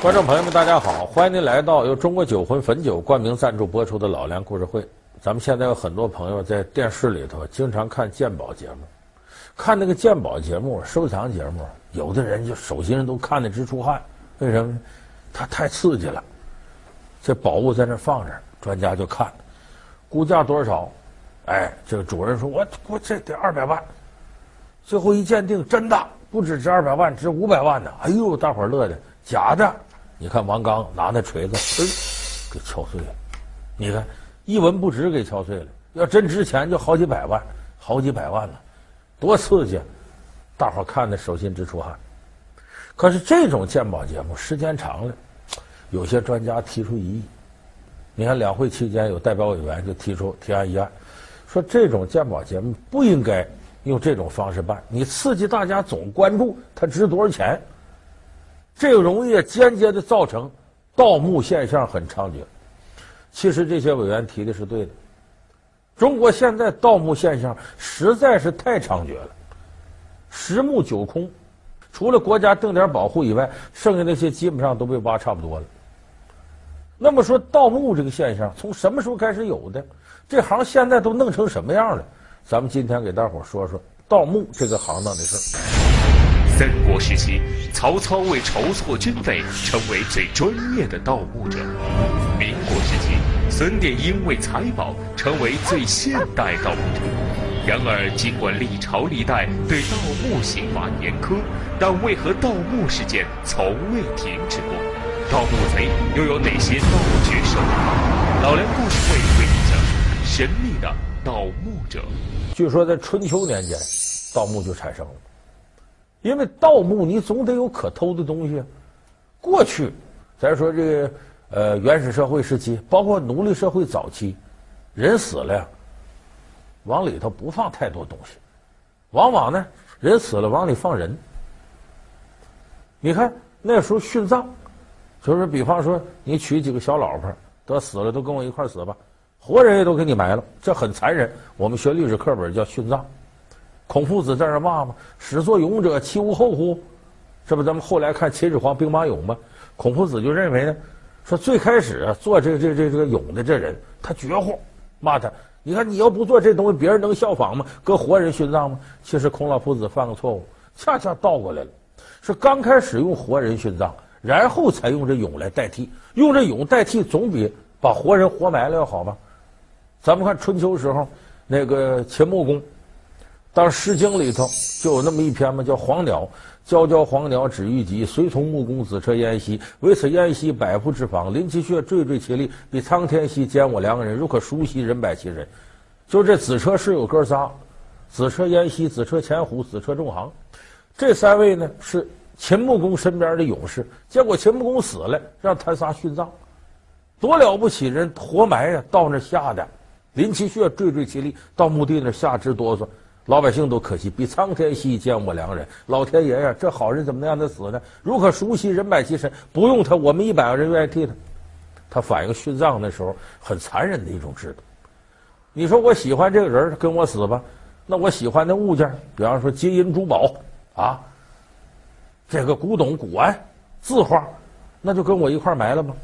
观众朋友们，大家好！欢迎您来到由中国酒魂汾酒冠名赞助播出的《老梁故事会》。咱们现在有很多朋友在电视里头经常看鉴宝节目，看那个鉴宝节目、收藏节目，有的人就手心上都看得直出汗。为什么呢？它太刺激了。这宝物在那放着，专家就看，估价多少？哎，这个主人说：“我我这得二百万。”最后一鉴定，真的不止值二百万，值五百万呢！哎呦，大伙乐的，假的。你看王刚拿那锤子，给敲碎了。你看一文不值，给敲碎了。要真值钱，就好几百万，好几百万了，多刺激！大伙看的手心直出汗。可是这种鉴宝节目时间长了，有些专家提出异议。你看两会期间，有代表委员就提出提案议案，说这种鉴宝节目不应该用这种方式办，你刺激大家总关注它值多少钱。这个容易间接的造成盗墓现象很猖獗。其实这些委员提的是对的。中国现在盗墓现象实在是太猖獗了，十墓九空，除了国家定点保护以外，剩下那些基本上都被挖差不多了。那么说盗墓这个现象从什么时候开始有的？这行现在都弄成什么样了？咱们今天给大伙说说盗墓这个行当的事儿。三国时期，曹操为筹措军费，成为最专业的盗墓者；民国时期，孙殿英为财宝，成为最现代盗墓者。然而，尽管历朝历代对盗墓刑罚严苛，但为何盗墓事件从未停止过？盗墓贼又有哪些盗掘手法？老梁故事会为你讲神秘的盗墓者。据说在春秋年间，盗墓就产生了。因为盗墓，你总得有可偷的东西。过去，咱说这个呃原始社会时期，包括奴隶社会早期，人死了呀，往里头不放太多东西，往往呢，人死了往里放人。你看那时候殉葬，就是比方说你娶几个小老婆，得死了都跟我一块死吧，活人也都给你埋了，这很残忍。我们学历史课本叫殉葬。孔夫子在那骂吗？始作俑者，其无后乎？这不咱们后来看秦始皇兵马俑吗？孔夫子就认为呢，说最开始啊做这个、这个、这个俑的这人他绝乎，骂他。你看你要不做这东西，别人能效仿吗？搁活人殉葬吗？其实孔老夫子犯个错误，恰恰倒过来了，是刚开始用活人殉葬，然后才用这俑来代替，用这俑代替总比把活人活埋了要好吧？咱们看春秋时候那个秦穆公。当《诗经》里头就有那么一篇嘛，叫《黄鸟》，皎皎黄鸟止于棘，随从穆公子车燕兮。为此燕兮，百步之妨，临其穴，惴惴其力，比苍天兮，兼我良人。如可熟悉，人百其身。就这子车是有哥仨，子车燕兮、子车前虎、子车仲行，这三位呢是秦穆公身边的勇士。结果秦穆公死了，让他仨殉葬，多了不起人活埋呀！到那下的，临其穴，惴惴其力，到墓地那下直哆嗦。老百姓都可惜，比苍天惜见我良人。老天爷呀，这好人怎么能让他死呢？如可熟悉，人百其身。不用他，我们一百个人愿意替他。他反映殉葬的时候很残忍的一种制度。你说我喜欢这个人，跟我死吧。那我喜欢的物件，比方说金银珠宝啊，这个古董古玩、字画，那就跟我一块埋了吧。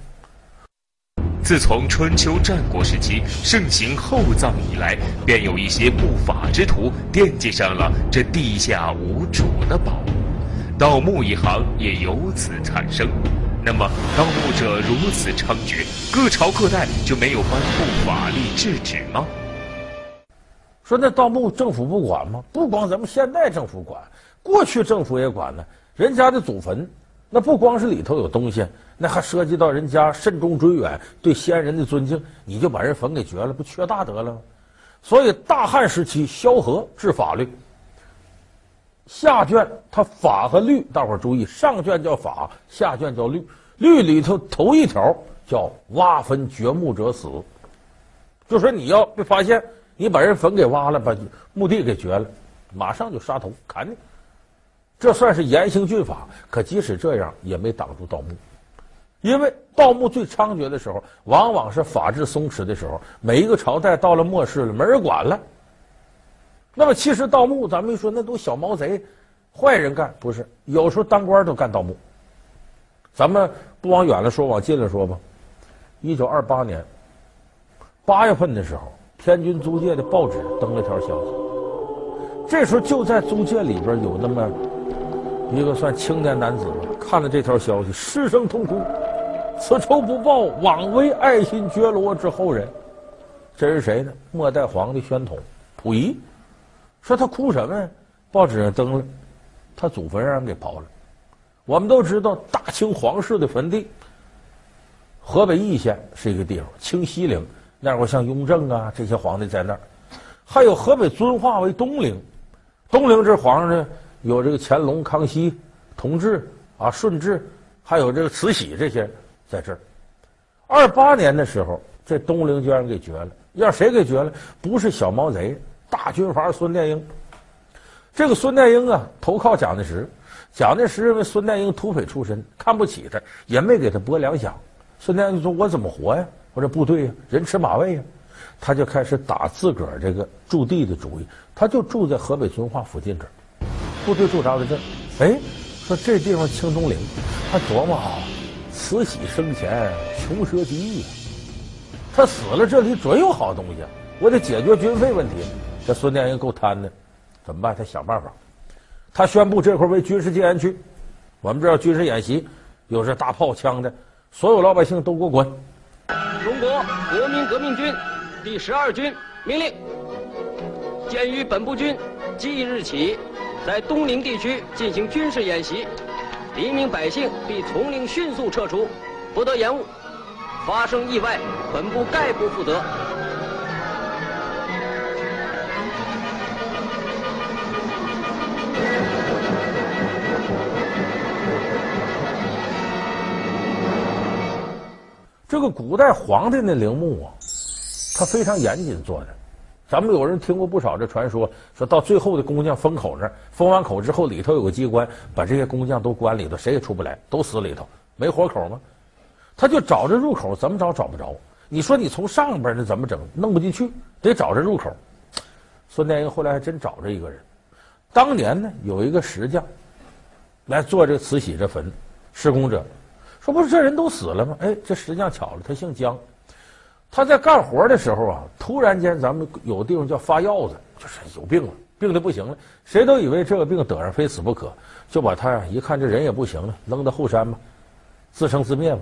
自从春秋战国时期盛行厚葬以来，便有一些不法之徒惦记上了这地下无主的宝物，盗墓一行也由此产生。那么，盗墓者如此猖獗，各朝各代就没有颁布法律制止吗？说那盗墓政府不管吗？不光咱们现代政府管，过去政府也管呢。人家的祖坟，那不光是里头有东西。那还涉及到人家慎终追远，对先人的尊敬，你就把人坟给掘了，不缺大德了吗？所以大汉时期萧何治法律，下卷他法和律，大伙儿注意，上卷叫法，下卷叫律。律里头头一条叫挖坟掘墓者死，就说你要被发现，你把人坟给挖了，把墓地给掘了，马上就杀头砍你。这算是严刑峻法，可即使这样，也没挡住盗墓。因为盗墓最猖獗的时候，往往是法制松弛的时候。每一个朝代到了末世了，没人管了。那么，其实盗墓，咱们一说那都小毛贼、坏人干，不是？有时候当官都干盗墓。咱们不往远了说，往近了说吧。一九二八年八月份的时候，天津租界的报纸登了条消息。这时候就在租界里边有那么一个算青年男子吧，看了这条消息，失声痛哭：“此仇不报，枉为爱新觉罗之后人。”这是谁呢？末代皇帝宣统，溥仪。说他哭什么呀？报纸上登了，他祖坟让人给刨了。我们都知道，大清皇室的坟地，河北易县是一个地方，清西陵那会儿像雍正啊这些皇帝在那儿，还有河北遵化为东陵，东陵这皇上呢有这个乾隆、康熙、同治啊、顺治，还有这个慈禧这些在这儿。二八年的时候，这东陵就让人给掘了，让谁给掘了？不是小毛贼。大军阀孙殿英，这个孙殿英啊，投靠蒋介石。蒋介石认为孙殿英土匪出身，看不起他，也没给他拨粮饷。孙殿英说：“我怎么活呀？我这部队呀，人吃马喂呀。”他就开始打自个儿这个驻地的主意。他就住在河北遵化附近这儿，部队驻扎在这儿。哎，说这地方清东陵，他琢磨啊，慈禧生前穷奢极欲，他死了这里准有好东西，我得解决军费问题。这孙殿英够贪的，怎么办？他想办法。他宣布这块为军事戒烟区。我们这要军事演习，有这大炮枪的，所有老百姓都给我滚！中国国民革命军第十二军命令：鉴于本部军即日起在东陵地区进行军事演习，黎民百姓必从令迅速撤出，不得延误。发生意外，本部概不负责。这个古代皇帝的陵墓啊，他非常严谨做的。咱们有人听过不少这传说，说到最后的工匠封口那儿，封完口之后里头有个机关，把这些工匠都关里头，谁也出不来，都死里头，没活口吗？他就找着入口，怎么找找不着。你说你从上边那怎么整？弄不进去，得找着入口。孙殿英后来还真找着一个人，当年呢有一个石匠来做这慈禧这坟施工者。说不是这人都死了吗？哎，这石匠巧了，他姓姜，他在干活的时候啊，突然间咱们有地方叫发药子，就是有病了，病的不行了，谁都以为这个病得上非死不可，就把他呀一看这人也不行了，扔到后山吧，自生自灭吧。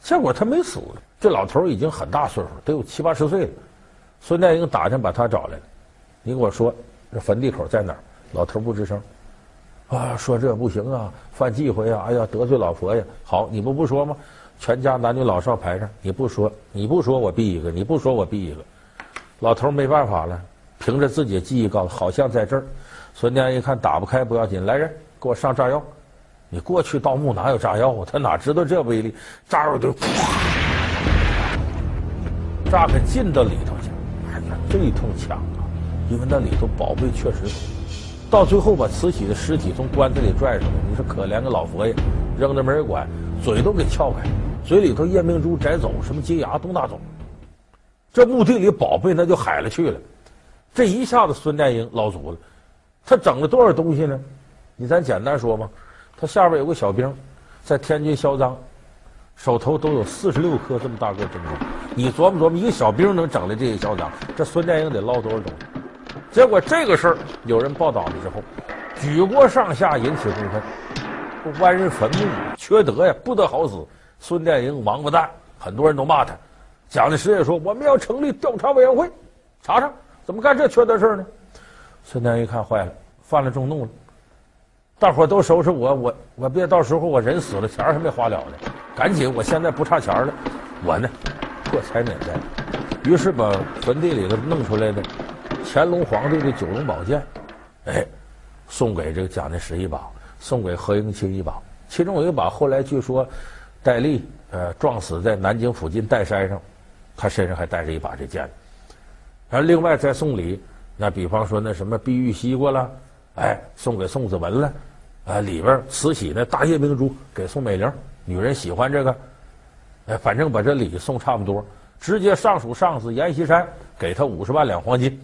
结果他没死，这老头已经很大岁数，得有七八十岁了。孙殿英打听把他找来了，你给我说这坟地口在哪儿？老头不吱声。啊，说这不行啊，犯忌讳呀！哎呀，得罪老佛爷。好，你不不说吗？全家男女老少排上，你不说，你不说我毙一个，你不说我毙一个。老头没办法了，凭着自己的记忆告诉，好像在这儿。孙殿英一看打不开，不要紧，来人，给我上炸药。你过去盗墓哪有炸药啊？他哪知道这威力？炸药就，炸开进到里头去。哎呀，这一通抢啊！因为那里头宝贝确实多。到最后把慈禧的尸体从棺材里拽出来，你说可怜个老佛爷，扔那没人管，嘴都给撬开，嘴里头夜明珠摘走，什么金牙都拿走。这墓地里宝贝那就海了去了，这一下子孙殿英捞足了。他整了多少东西呢？你咱简单说吧，他下边有个小兵，在天津销赃，手头都有四十六颗这么大个珍珠。你琢磨琢磨，一个小兵能整来这些销臧，这孙殿英得捞多少东西？结果这个事儿有人报道了之后，举国上下引起公愤，剜人坟墓，缺德呀，不得好死！孙殿英王八蛋，很多人都骂他。蒋介石也说，我们要成立调查委员会，查查怎么干这缺德事呢？孙殿英一看坏了，犯了众怒了，大伙都收拾我，我我别到时候我人死了，钱还没花了呢，赶紧，我现在不差钱了，我呢破财免灾，于是把坟地里头弄出来的。乾隆皇帝的九龙宝剑，哎，送给这个蒋介石一把，送给何应钦一把。其中有一把，后来据说戴笠呃撞死在南京附近岱山上，他身上还带着一把这剑。然后另外再送礼，那比方说那什么碧玉西瓜了，哎，送给宋子文了，啊里边慈禧那大夜明珠给宋美龄，女人喜欢这个，哎，反正把这礼送差不多，直接上书上司阎锡山给他五十万两黄金。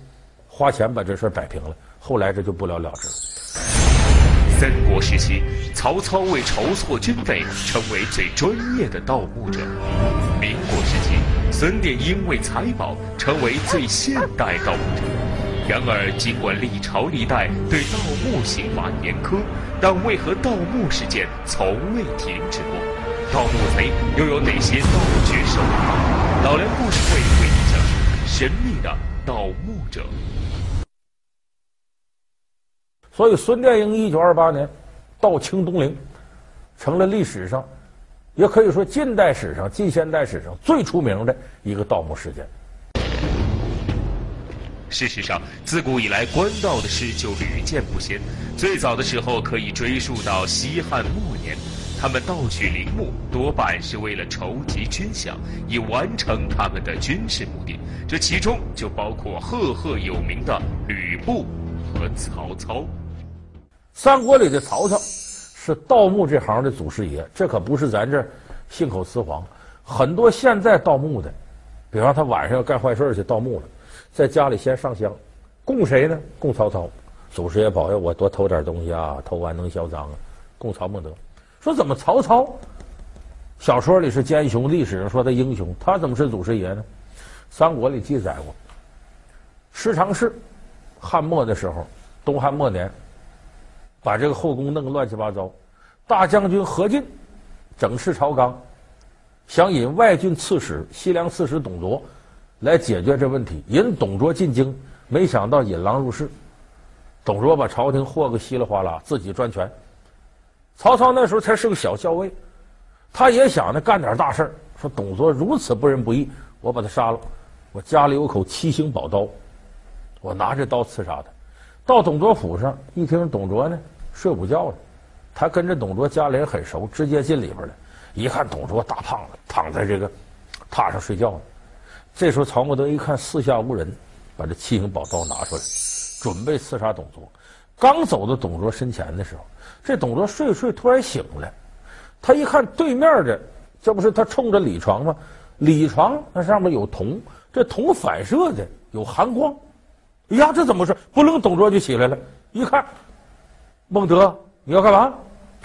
花钱把这事摆平了，后来这就不了了之了。三国时期，曹操为筹措军费，成为最专业的盗墓者；民国时期，孙殿英为财宝，成为最现代盗墓者。然而，尽管历朝历代对盗墓刑罚严苛，但为何盗墓事件从未停止过？盗墓贼又有哪些盗绝手法？老梁故事会为你讲述神秘的盗墓者。所以，孙殿英一九二八年盗清东陵，成了历史上，也可以说近代史上、近现代史上最出名的一个盗墓事件。事实上，自古以来，官盗的事就屡见不鲜。最早的时候，可以追溯到西汉末年，他们盗取陵墓多半是为了筹集军饷，以完成他们的军事目的。这其中就包括赫赫有名的吕布和曹操。三国里的曹操是盗墓这行的祖师爷，这可不是咱这信口雌黄。很多现在盗墓的，比方他晚上要干坏事去盗墓了。在家里先上香，供谁呢？供曹操，祖师爷保佑我多偷点东西啊，偷完能销赃啊。供曹孟德，说怎么曹操小说里是奸雄，历史上说他英雄，他怎么是祖师爷呢？三国里记载过，十常侍汉末的时候，东汉末年，把这个后宫弄个乱七八糟，大将军何进整饬朝纲，想引外郡刺史西凉刺史董卓。来解决这问题，引董卓进京，没想到引狼入室，董卓把朝廷祸个稀里哗啦，自己专权。曹操那时候才是个小校尉，他也想着干点大事，说董卓如此不仁不义，我把他杀了。我家里有口七星宝刀，我拿着刀刺杀他。到董卓府上，一听董卓呢睡午觉了，他跟着董卓家里人很熟，直接进里边了。一看董卓大胖子躺在这个榻上睡觉呢。这时候，曹孟德一看四下无人，把这七星宝刀拿出来，准备刺杀董卓。刚走到董卓身前的时候，这董卓睡睡突然醒了。他一看对面的，这不是他冲着李床吗？李床那上面有铜，这铜反射的有寒光。哎呀，这怎么回事？不楞，董卓就起来了。一看，孟德，你要干嘛？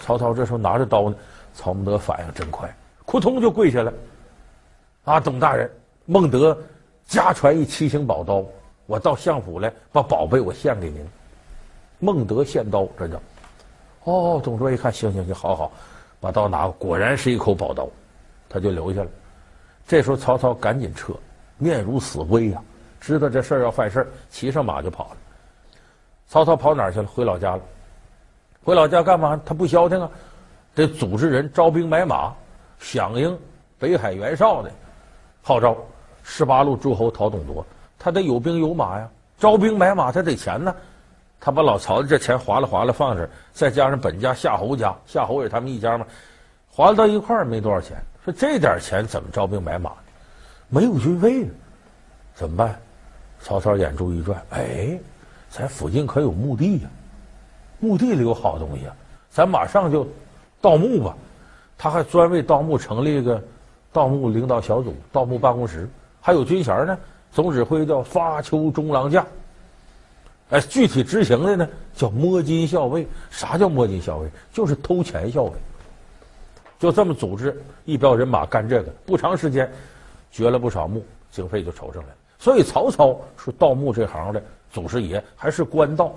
曹操这时候拿着刀呢。曹孟德反应真快，扑通就跪下了。啊，董大人。孟德家传一七星宝刀，我到相府来把宝贝我献给您。孟德献刀，这叫。哦，董卓一看，行行行，好好，把刀拿过，果然是一口宝刀，他就留下了。这时候曹操赶紧撤，面如死灰呀，知道这事儿要犯事儿，骑上马就跑了。曹操跑哪儿去了？回老家了。回老家干嘛？他不消停啊，得组织人招兵买马，响应北海袁绍的号召。十八路诸侯讨董卓，他得有兵有马呀，招兵买马他得钱呢。他把老曹的这钱划拉划拉放这儿，再加上本家夏侯家，夏侯也他们一家嘛，划到一块儿没多少钱。说这点钱怎么招兵买马？没有军费啊，怎么办？曹操眼珠一转，哎，咱附近可有墓地呀，墓地里有好东西啊，咱马上就盗墓吧。他还专为盗墓成立一个盗墓领导小组、盗墓办公室。还有军衔呢，总指挥叫发丘中郎将。哎，具体执行的呢叫摸金校尉。啥叫摸金校尉？就是偷钱校尉。就这么组织一标人马干这个，不长时间，掘了不少墓，经费就筹上来了。所以曹操是盗墓这行的祖师爷，还是官盗。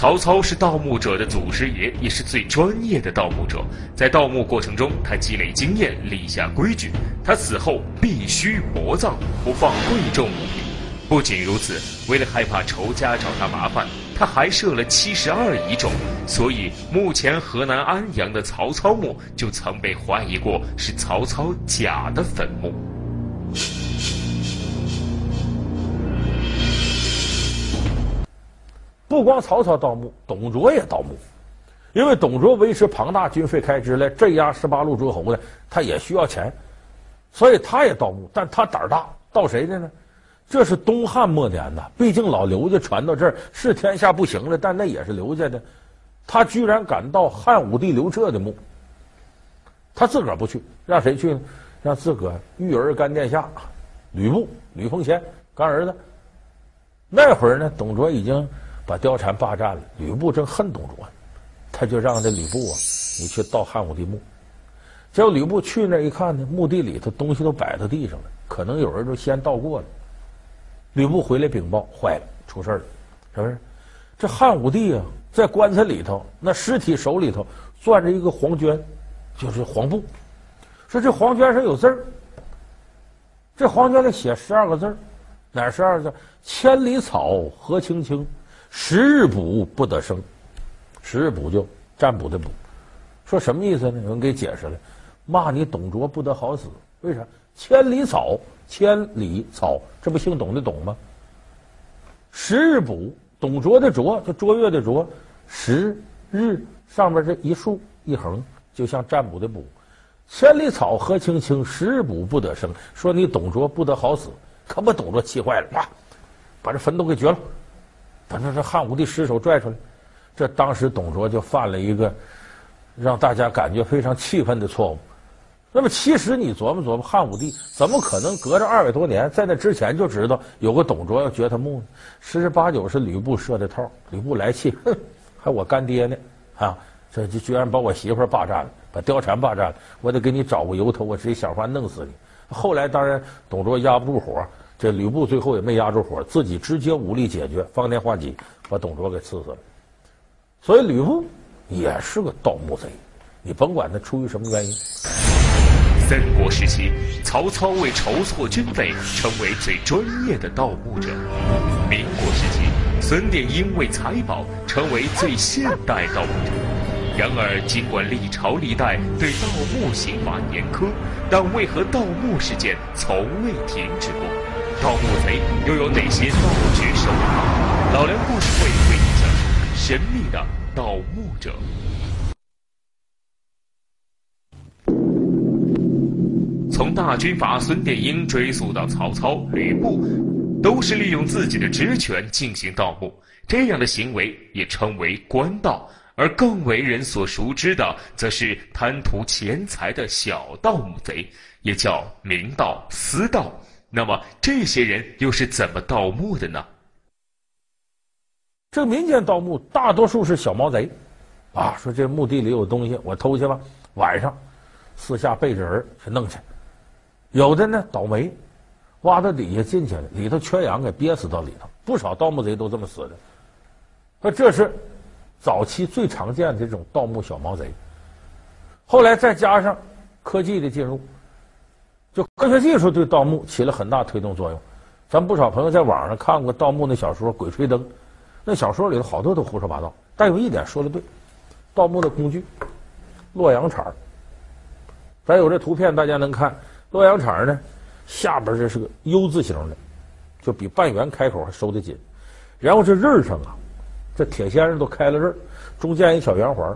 曹操是盗墓者的祖师爷，也是最专业的盗墓者。在盗墓过程中，他积累经验，立下规矩。他死后必须薄葬，不放贵重物品。不仅如此，为了害怕仇家找他麻烦，他还设了七十二疑冢。所以，目前河南安阳的曹操墓就曾被怀疑过是曹操假的坟墓。不光曹操盗墓，董卓也盗墓，因为董卓维持庞大军费开支来镇压十八路诸侯呢，他也需要钱，所以他也盗墓，但他胆儿大，盗谁的呢？这是东汉末年呐，毕竟老刘家传到这儿是天下不行了，但那也是刘家的，他居然敢盗汉武帝刘彻的墓，他自个儿不去，让谁去呢？让自个儿育儿干殿下吕布、吕奉先干儿子。那会儿呢，董卓已经。把貂蝉霸占了，吕布正恨董卓，他就让这吕布啊，你去盗汉武帝墓。结果吕布去那一看呢，墓地里头东西都摆到地上了，可能有人就先盗过了。吕布回来禀报，坏了，出事了，是不是？这汉武帝啊，在棺材里头，那尸体手里头攥着一个黄绢，就是黄布。说这黄绢上有字儿，这黄绢里写十二个字儿，哪十二个字？千里草何青青，十日卜不得生。十日卜就占卜的卜，说什么意思呢？有人给解释了，骂你董卓不得好死。为啥？千里草，千里草，这不姓董的董吗？十日卜，董卓的卓，就卓越的卓，十日上面这一竖一横，就像占卜的卜。千里草何青青，十日卜不得生。说你董卓不得好死，可把董卓气坏了，哇，把这坟都给掘了，把这这汉武帝尸首拽出来。这当时董卓就犯了一个让大家感觉非常气愤的错误。那么其实你琢磨琢磨，汉武帝怎么可能隔着二百多年，在那之前就知道有个董卓要掘他墓呢？十之八九是吕布设的套。吕布来气，哼，还我干爹呢，啊，这就居然把我媳妇霸占了，把貂蝉霸占了，我得给你找个由头，我直接想法弄死你。后来当然董卓压不住火，这吕布最后也没压住火，自己直接武力解决，方天画戟把董卓给刺死了。所以吕布也是个盗墓贼，你甭管他出于什么原因。三国时期，曹操为筹措军费，成为最专业的盗墓者；民国时期，孙殿英为财宝，成为最现代盗墓者。然而，尽管历朝历代对盗墓刑法严苛，但为何盗墓事件从未停止过？盗墓贼又有哪些盗掘手法？老梁故事会为你讲述。神秘的盗墓者。从大军阀孙殿英追溯到曹操、吕布，都是利用自己的职权进行盗墓。这样的行为也称为官盗，而更为人所熟知的，则是贪图钱财的小盗墓贼，也叫明盗、私盗。那么，这些人又是怎么盗墓的呢？这民间盗墓大多数是小毛贼，啊，说这墓地里有东西，我偷去吧。晚上私下背着人去弄去。有的呢倒霉，挖到底下进去了，里头缺氧给憋死到里头。不少盗墓贼都这么死的。那这是早期最常见的这种盗墓小毛贼。后来再加上科技的进入，就科学技术对盗墓起了很大推动作用。咱不少朋友在网上看过盗墓那小说《鬼吹灯》。那小说里头好多都胡说八道，但有一点说的对，盗墓的工具，洛阳铲儿。咱有这图片，大家能看洛阳铲儿呢？下边这是个 U 字形的，就比半圆开口还收得紧。然后这刃上啊，这铁先生都开了刃，中间一小圆环，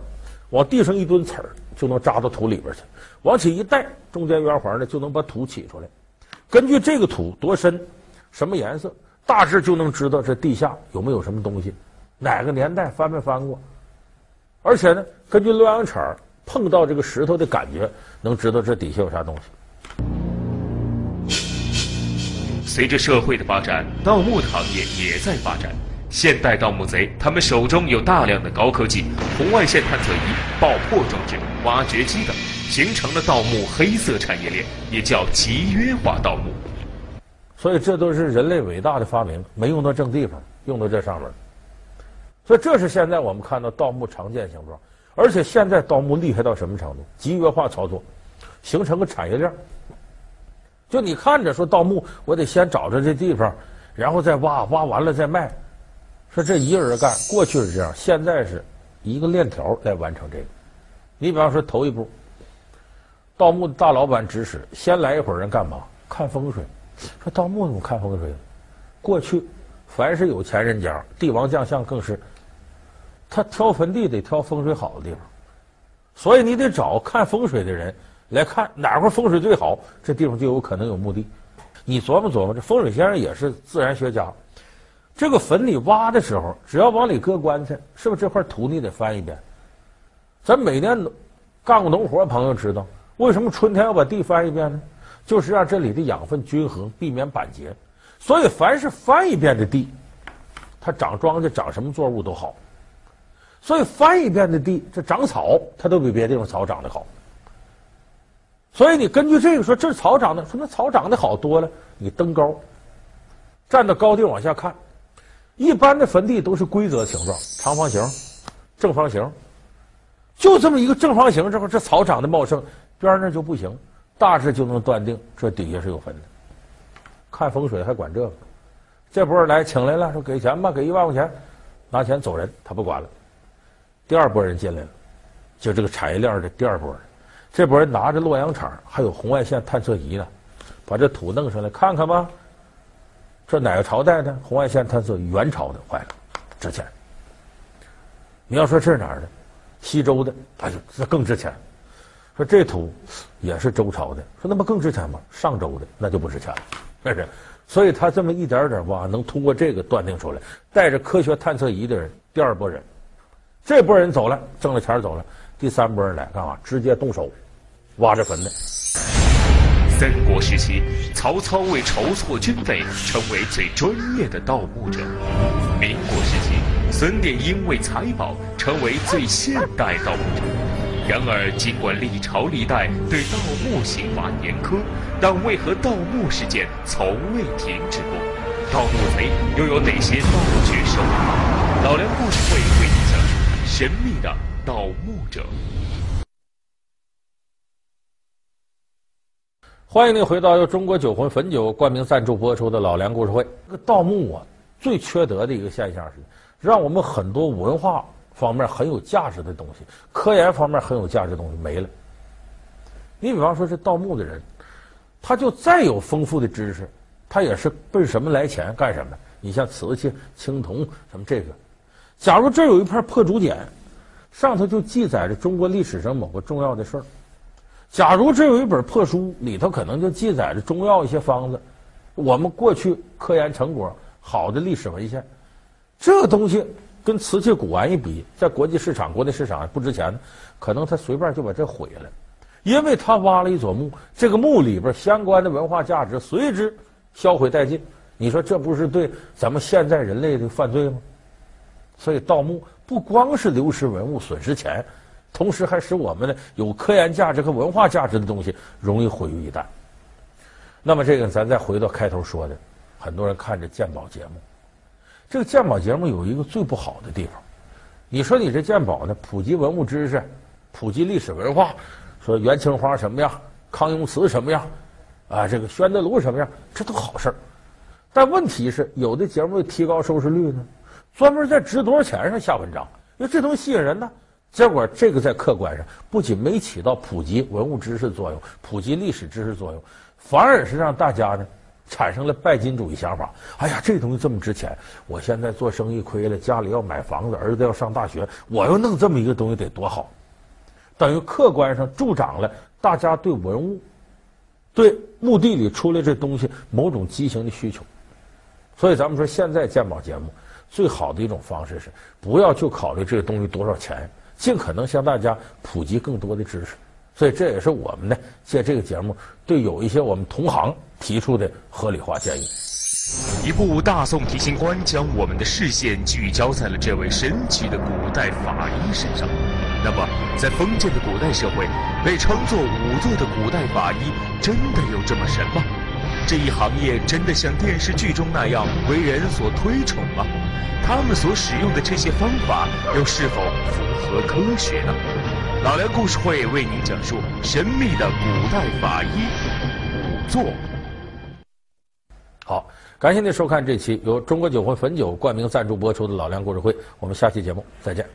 往地上一蹲，齿儿就能扎到土里边去。往起一带，中间圆环呢就能把土起出来。根据这个土多深，什么颜色？大致就能知道这地下有没有什么东西，哪个年代翻没翻过，而且呢，根据洛阳铲碰到这个石头的感觉，能知道这底下有啥东西。随着社会的发展，盗墓的行业也在发展。现代盗墓贼他们手中有大量的高科技，红外线探测仪、爆破装置、挖掘机等，形成了盗墓黑色产业链，也叫集约化盗墓。所以这都是人类伟大的发明，没用到正地方，用到这上面。所以这是现在我们看到盗墓常见形状，而且现在盗墓厉害到什么程度？集约化操作，形成个产业链。就你看着说盗墓，我得先找着这地方，然后再挖，挖完了再卖。说这一个人干，过去是这样，现在是一个链条来完成这个。你比方说头一步，盗墓的大老板指使，先来一伙人干嘛？看风水。说盗墓怎么看风水？过去，凡是有钱人家，帝王将相更是，他挑坟地得挑风水好的地方，所以你得找看风水的人来看哪块风水最好，这地方就有可能有墓地。你琢磨琢磨，这风水先生也是自然学家。这个坟里挖的时候，只要往里搁棺材，是不是这块土你得翻一遍？咱每年干过农活的朋友知道，为什么春天要把地翻一遍呢？就是让这里的养分均衡，避免板结。所以，凡是翻一遍的地，它长庄稼、长什么作物都好。所以翻一遍的地，这长草它都比别的地方草长得好。所以你根据这个说，这草长得说那草长得好多了，你登高，站到高地往下看，一般的坟地都是规则形状，长方形、正方形，就这么一个正方形之后，这草长得茂盛，边上那就不行，大致就能断定这底下是有坟的。看风水还管这个？这波人来请来了，说给钱吧，给一万块钱，拿钱走人，他不管了。第二波人进来了，就这个产业链的第二波人。这波人拿着洛阳铲，还有红外线探测仪呢，把这土弄上来看看吧。这哪个朝代的红外线探测？元朝的，坏了，值钱。你要说这是哪儿的？西周的，哎呦，这更值钱。说这土也是周朝的，说那不更值钱吗？上周的，那就不值钱了，是不是？所以他这么一点点挖，能通过这个断定出来。带着科学探测仪的人，第二波人，这波人走了，挣了钱走了。第三波人来干嘛？直接动手挖着坟的。三国时期，曹操为筹措军费，成为最专业的盗墓者。民国时期，孙殿英为财宝，成为最现代盗墓者。然而，尽管历朝历代对盗墓刑罚严苛，但为何盗墓事件从未停止过？盗墓贼又有哪些盗掘手法？老梁故事会为你讲述神秘的盗墓者。欢迎您回到由中国酒魂汾酒冠名赞助播出的老梁故事会。这个盗墓啊，最缺德的一个现象是，让我们很多文化。方面很有价值的东西，科研方面很有价值的东西没了。你比方说，这盗墓的人，他就再有丰富的知识，他也是奔什么来钱干什么？你像瓷器、青铜什么这个，假如这有一片破竹简，上头就记载着中国历史上某个重要的事儿；假如这有一本破书，里头可能就记载着中药一些方子，我们过去科研成果好的历史文献，这东西。跟瓷器古玩一比，在国际市场、国内市场不值钱，可能他随便就把这毁了，因为他挖了一座墓，这个墓里边相关的文化价值随之销毁殆尽。你说这不是对咱们现在人类的犯罪吗？所以盗墓不光是流失文物、损失钱，同时还使我们的有科研价值和文化价值的东西容易毁于一旦。那么这个咱再回到开头说的，很多人看着鉴宝节目。这个鉴宝节目有一个最不好的地方，你说你这鉴宝呢，普及文物知识，普及历史文化，说元青花什么样，康雍瓷什么样，啊，这个宣德炉什么样，这都好事儿。但问题是，有的节目提高收视率呢，专门在值多少钱上下文章，因为这东西吸引人呢。结果这个在客观上不仅没起到普及文物知识的作用，普及历史知识作用，反而是让大家呢。产生了拜金主义想法。哎呀，这东西这么值钱，我现在做生意亏了，家里要买房子，儿子要上大学，我要弄这么一个东西得多好。等于客观上助长了大家对文物、对墓地里出来这东西某种畸形的需求。所以咱们说，现在鉴宝节目最好的一种方式是，不要就考虑这个东西多少钱，尽可能向大家普及更多的知识。所以这也是我们呢，借这个节目对有一些我们同行提出的合理化建议。一部大宋提刑官将我们的视线聚焦在了这位神奇的古代法医身上。那么，在封建的古代社会，被称作仵作的古代法医真的有这么神吗？这一行业真的像电视剧中那样为人所推崇吗？他们所使用的这些方法又是否符合科学呢？老梁故事会为您讲述神秘的古代法医仵作。好，感谢您收看这期由中国酒魂汾酒冠名赞助播出的老梁故事会，我们下期节目再见。